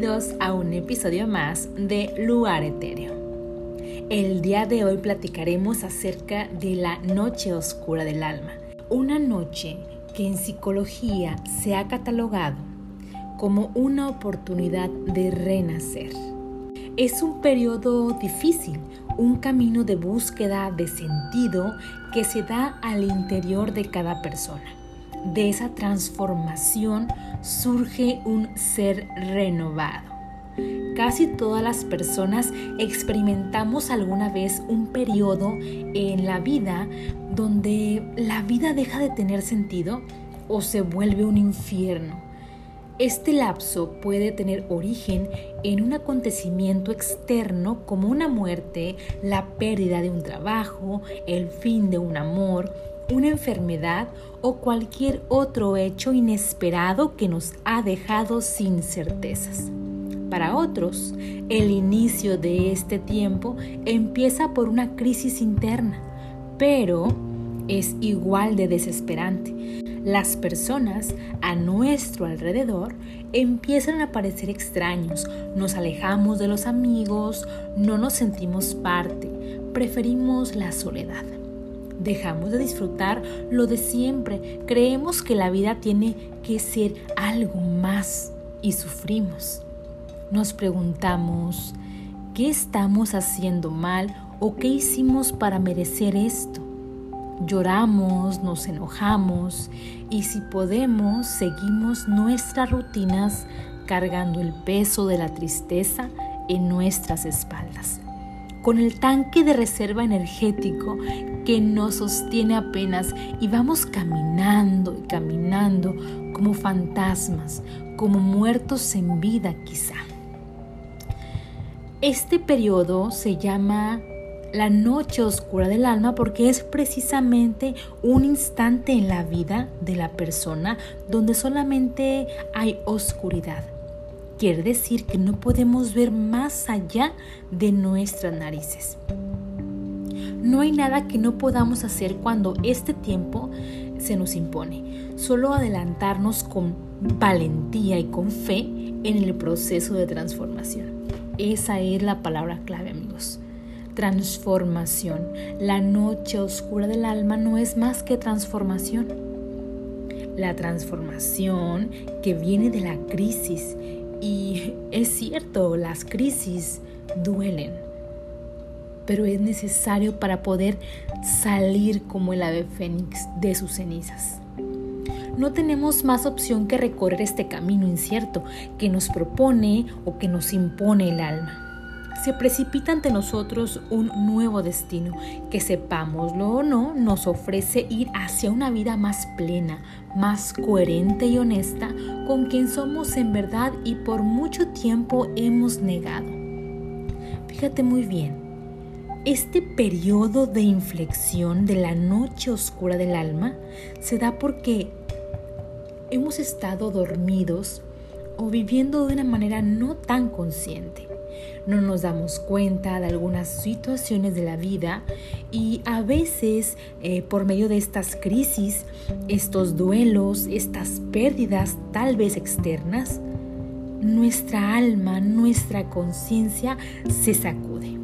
Bienvenidos a un episodio más de Lugar Etéreo. El día de hoy platicaremos acerca de la noche oscura del alma, una noche que en psicología se ha catalogado como una oportunidad de renacer. Es un periodo difícil, un camino de búsqueda de sentido que se da al interior de cada persona. De esa transformación surge un ser renovado. Casi todas las personas experimentamos alguna vez un periodo en la vida donde la vida deja de tener sentido o se vuelve un infierno. Este lapso puede tener origen en un acontecimiento externo como una muerte, la pérdida de un trabajo, el fin de un amor, una enfermedad o cualquier otro hecho inesperado que nos ha dejado sin certezas. Para otros, el inicio de este tiempo empieza por una crisis interna, pero es igual de desesperante. Las personas a nuestro alrededor empiezan a parecer extraños, nos alejamos de los amigos, no nos sentimos parte, preferimos la soledad. Dejamos de disfrutar lo de siempre, creemos que la vida tiene que ser algo más y sufrimos. Nos preguntamos, ¿qué estamos haciendo mal o qué hicimos para merecer esto? Lloramos, nos enojamos y si podemos seguimos nuestras rutinas cargando el peso de la tristeza en nuestras espaldas con el tanque de reserva energético que nos sostiene apenas y vamos caminando y caminando como fantasmas, como muertos en vida quizá. Este periodo se llama la noche oscura del alma porque es precisamente un instante en la vida de la persona donde solamente hay oscuridad quiere decir que no podemos ver más allá de nuestras narices. No hay nada que no podamos hacer cuando este tiempo se nos impone, solo adelantarnos con valentía y con fe en el proceso de transformación. Esa es la palabra clave, amigos. Transformación. La noche oscura del alma no es más que transformación. La transformación que viene de la crisis y es cierto, las crisis duelen, pero es necesario para poder salir como el ave fénix de sus cenizas. No tenemos más opción que recorrer este camino incierto que nos propone o que nos impone el alma se precipita ante nosotros un nuevo destino que sepámoslo o no nos ofrece ir hacia una vida más plena, más coherente y honesta con quien somos en verdad y por mucho tiempo hemos negado. Fíjate muy bien, este periodo de inflexión de la noche oscura del alma se da porque hemos estado dormidos o viviendo de una manera no tan consciente no nos damos cuenta de algunas situaciones de la vida y a veces eh, por medio de estas crisis, estos duelos, estas pérdidas tal vez externas, nuestra alma, nuestra conciencia se sacude.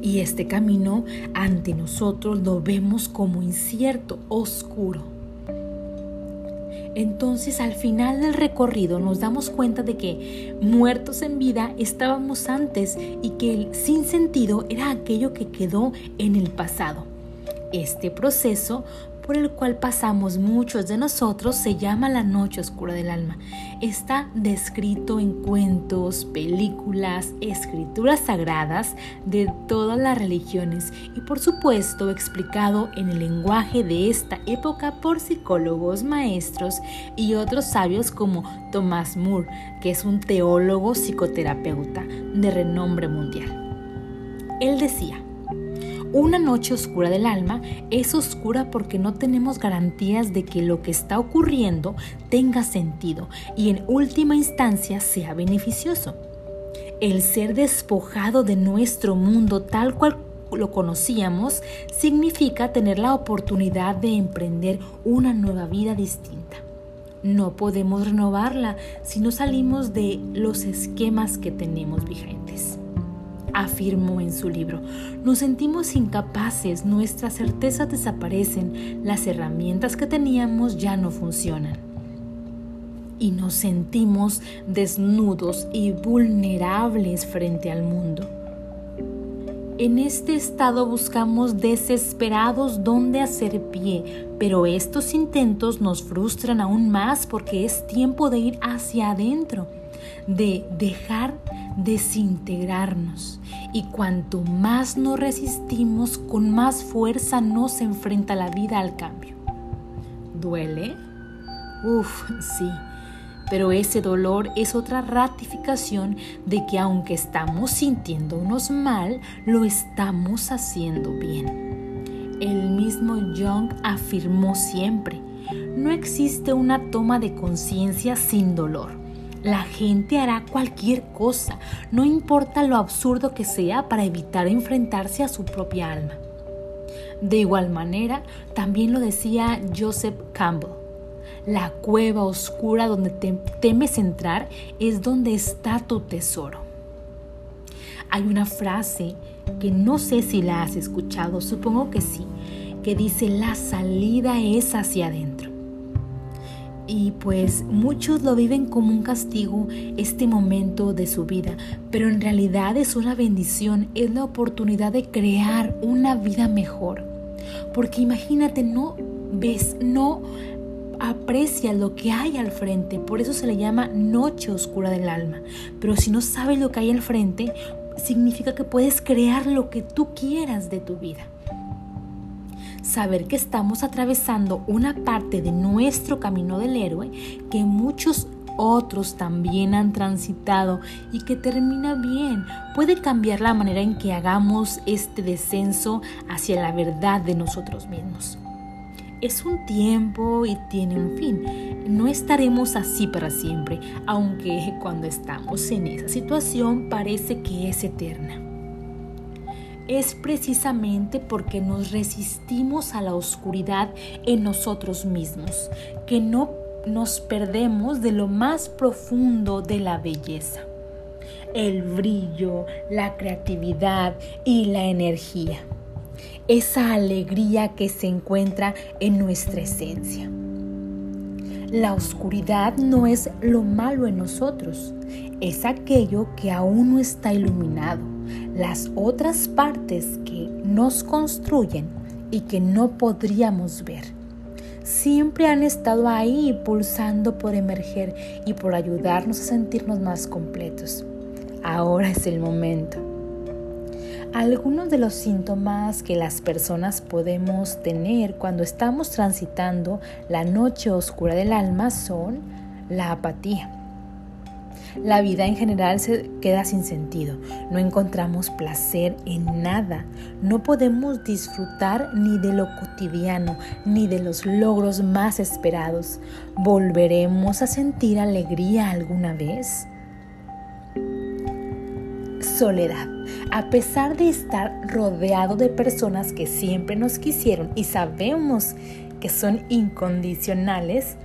Y este camino ante nosotros lo vemos como incierto, oscuro entonces al final del recorrido nos damos cuenta de que muertos en vida estábamos antes y que el sinsentido era aquello que quedó en el pasado. Este proceso por el cual pasamos muchos de nosotros se llama la noche oscura del alma. Está descrito en cuentos, películas, escrituras sagradas de todas las religiones y por supuesto explicado en el lenguaje de esta época por psicólogos, maestros y otros sabios como Thomas Moore, que es un teólogo psicoterapeuta de renombre mundial. Él decía, una noche oscura del alma es oscura porque no tenemos garantías de que lo que está ocurriendo tenga sentido y en última instancia sea beneficioso. El ser despojado de nuestro mundo tal cual lo conocíamos significa tener la oportunidad de emprender una nueva vida distinta. no podemos renovarla si no salimos de los esquemas que tenemos vigentes. Afirmó en su libro, nos sentimos incapaces, nuestras certezas desaparecen, las herramientas que teníamos ya no funcionan. Y nos sentimos desnudos y vulnerables frente al mundo. En este estado buscamos desesperados dónde hacer pie, pero estos intentos nos frustran aún más porque es tiempo de ir hacia adentro, de dejar desintegrarnos. Y cuanto más nos resistimos, con más fuerza nos enfrenta la vida al cambio. ¿Duele? Uf, sí pero ese dolor es otra ratificación de que aunque estamos sintiéndonos mal, lo estamos haciendo bien. El mismo Jung afirmó siempre, no existe una toma de conciencia sin dolor. La gente hará cualquier cosa, no importa lo absurdo que sea, para evitar enfrentarse a su propia alma. De igual manera, también lo decía Joseph Campbell. La cueva oscura donde temes entrar es donde está tu tesoro. Hay una frase que no sé si la has escuchado, supongo que sí, que dice la salida es hacia adentro. Y pues muchos lo viven como un castigo este momento de su vida, pero en realidad es una bendición, es la oportunidad de crear una vida mejor. Porque imagínate, no ves, no aprecia lo que hay al frente, por eso se le llama noche oscura del alma. Pero si no sabes lo que hay al frente, significa que puedes crear lo que tú quieras de tu vida. Saber que estamos atravesando una parte de nuestro camino del héroe que muchos otros también han transitado y que termina bien, puede cambiar la manera en que hagamos este descenso hacia la verdad de nosotros mismos es un tiempo y tiene un fin. No estaremos así para siempre, aunque cuando estamos en esa situación parece que es eterna. Es precisamente porque nos resistimos a la oscuridad en nosotros mismos, que no nos perdemos de lo más profundo de la belleza, el brillo, la creatividad y la energía esa alegría que se encuentra en nuestra esencia. La oscuridad no es lo malo en nosotros, es aquello que aún no está iluminado, las otras partes que nos construyen y que no podríamos ver. Siempre han estado ahí pulsando por emerger y por ayudarnos a sentirnos más completos. Ahora es el momento. Algunos de los síntomas que las personas podemos tener cuando estamos transitando la noche oscura del alma son la apatía. La vida en general se queda sin sentido, no encontramos placer en nada, no podemos disfrutar ni de lo cotidiano ni de los logros más esperados. ¿Volveremos a sentir alegría alguna vez? Soledad. A pesar de estar rodeado de personas que siempre nos quisieron y sabemos que son incondicionales,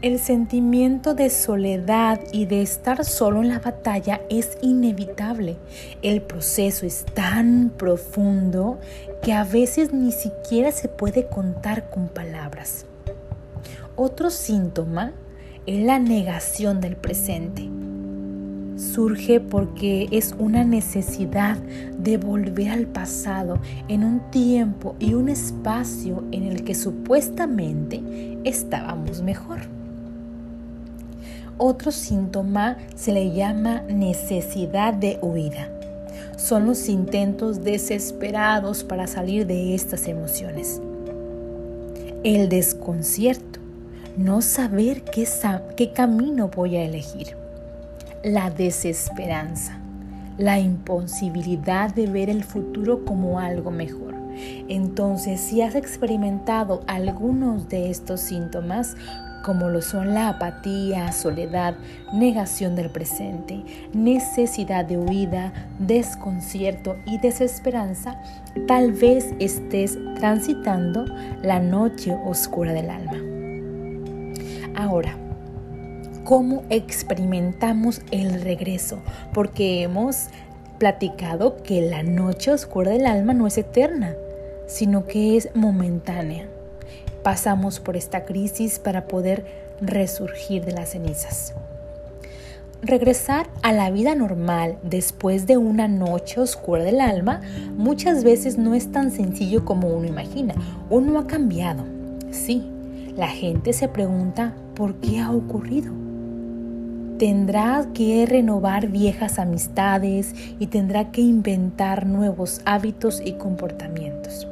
el sentimiento de soledad y de estar solo en la batalla es inevitable. El proceso es tan profundo que a veces ni siquiera se puede contar con palabras. Otro síntoma es la negación del presente surge porque es una necesidad de volver al pasado en un tiempo y un espacio en el que supuestamente estábamos mejor. Otro síntoma se le llama necesidad de huida. Son los intentos desesperados para salir de estas emociones. El desconcierto, no saber qué, qué camino voy a elegir la desesperanza, la imposibilidad de ver el futuro como algo mejor. Entonces, si has experimentado algunos de estos síntomas, como lo son la apatía, soledad, negación del presente, necesidad de huida, desconcierto y desesperanza, tal vez estés transitando la noche oscura del alma. Ahora, ¿cómo experimentamos el regreso? Porque hemos platicado que la noche oscura del alma no es eterna, sino que es momentánea. Pasamos por esta crisis para poder resurgir de las cenizas. Regresar a la vida normal después de una noche oscura del alma muchas veces no es tan sencillo como uno imagina. Uno ha cambiado. Sí, la gente se pregunta por qué ha ocurrido. Tendrá que renovar viejas amistades y tendrá que inventar nuevos hábitos y comportamientos.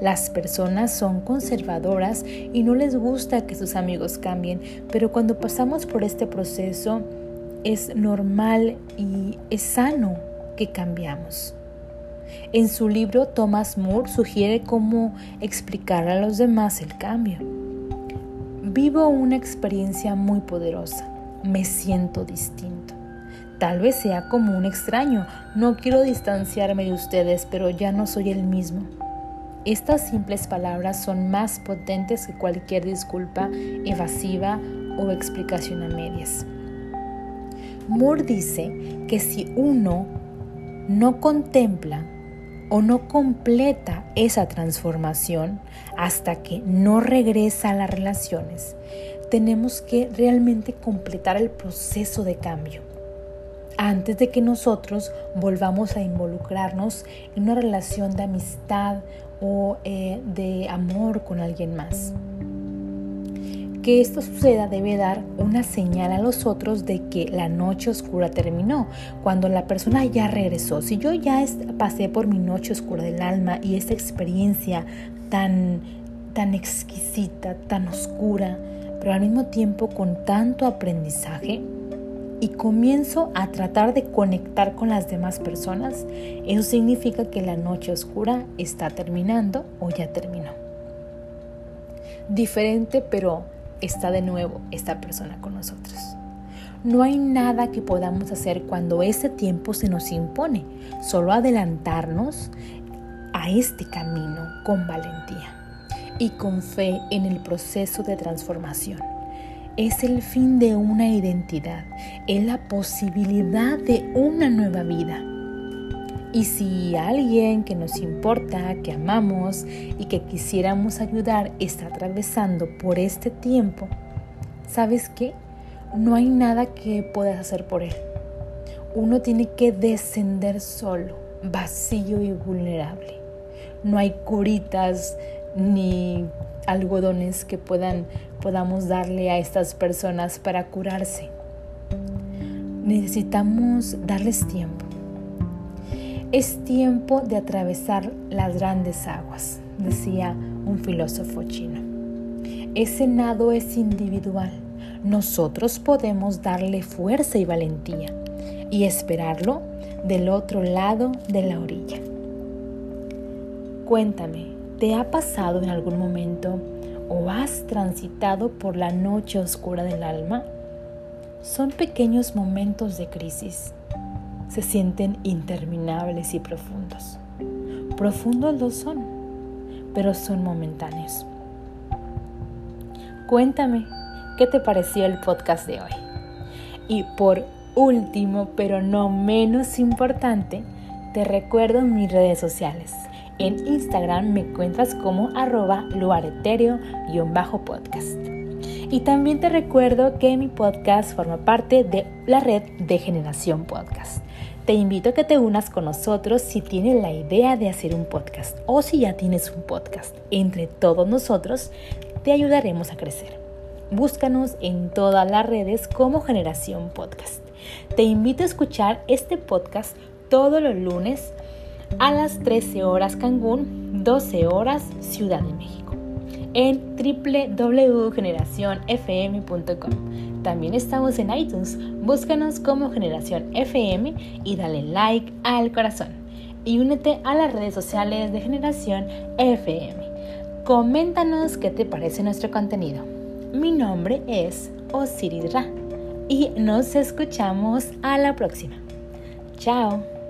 Las personas son conservadoras y no les gusta que sus amigos cambien, pero cuando pasamos por este proceso es normal y es sano que cambiamos. En su libro, Thomas Moore sugiere cómo explicar a los demás el cambio. Vivo una experiencia muy poderosa. Me siento distinto. Tal vez sea como un extraño. No quiero distanciarme de ustedes, pero ya no soy el mismo. Estas simples palabras son más potentes que cualquier disculpa evasiva o explicación a medias. Moore dice que si uno no contempla o no completa esa transformación hasta que no regresa a las relaciones, tenemos que realmente completar el proceso de cambio antes de que nosotros volvamos a involucrarnos en una relación de amistad o eh, de amor con alguien más. Que esto suceda debe dar una señal a los otros de que la noche oscura terminó, cuando la persona ya regresó. Si yo ya pasé por mi noche oscura del alma y esta experiencia tan, tan exquisita, tan oscura, pero al mismo tiempo con tanto aprendizaje, y comienzo a tratar de conectar con las demás personas, eso significa que la noche oscura está terminando o ya terminó. Diferente, pero está de nuevo esta persona con nosotros. No hay nada que podamos hacer cuando ese tiempo se nos impone, solo adelantarnos a este camino con valentía y con fe en el proceso de transformación es el fin de una identidad, es la posibilidad de una nueva vida. Y si alguien que nos importa, que amamos y que quisiéramos ayudar está atravesando por este tiempo, ¿sabes qué? No hay nada que puedas hacer por él. Uno tiene que descender solo, vacío y vulnerable. No hay curitas ni algodones que puedan, podamos darle a estas personas para curarse. Necesitamos darles tiempo. Es tiempo de atravesar las grandes aguas, decía un filósofo chino. Ese nado es individual. Nosotros podemos darle fuerza y valentía y esperarlo del otro lado de la orilla. Cuéntame, ¿Te ha pasado en algún momento o has transitado por la noche oscura del alma? Son pequeños momentos de crisis. Se sienten interminables y profundos. Profundos lo son, pero son momentáneos. Cuéntame, ¿qué te pareció el podcast de hoy? Y por último, pero no menos importante, te recuerdo mis redes sociales. En Instagram me encuentras como arroba luareterio-podcast. Y también te recuerdo que mi podcast forma parte de la red de Generación Podcast. Te invito a que te unas con nosotros si tienes la idea de hacer un podcast o si ya tienes un podcast. Entre todos nosotros te ayudaremos a crecer. Búscanos en todas las redes como Generación Podcast. Te invito a escuchar este podcast todos los lunes a las 13 horas Cancún, 12 horas Ciudad de México, en www.generacionfm.com. También estamos en iTunes, búscanos como Generación FM y dale like al corazón. Y únete a las redes sociales de Generación FM. Coméntanos qué te parece nuestro contenido. Mi nombre es Osiris Ra y nos escuchamos a la próxima. Chao.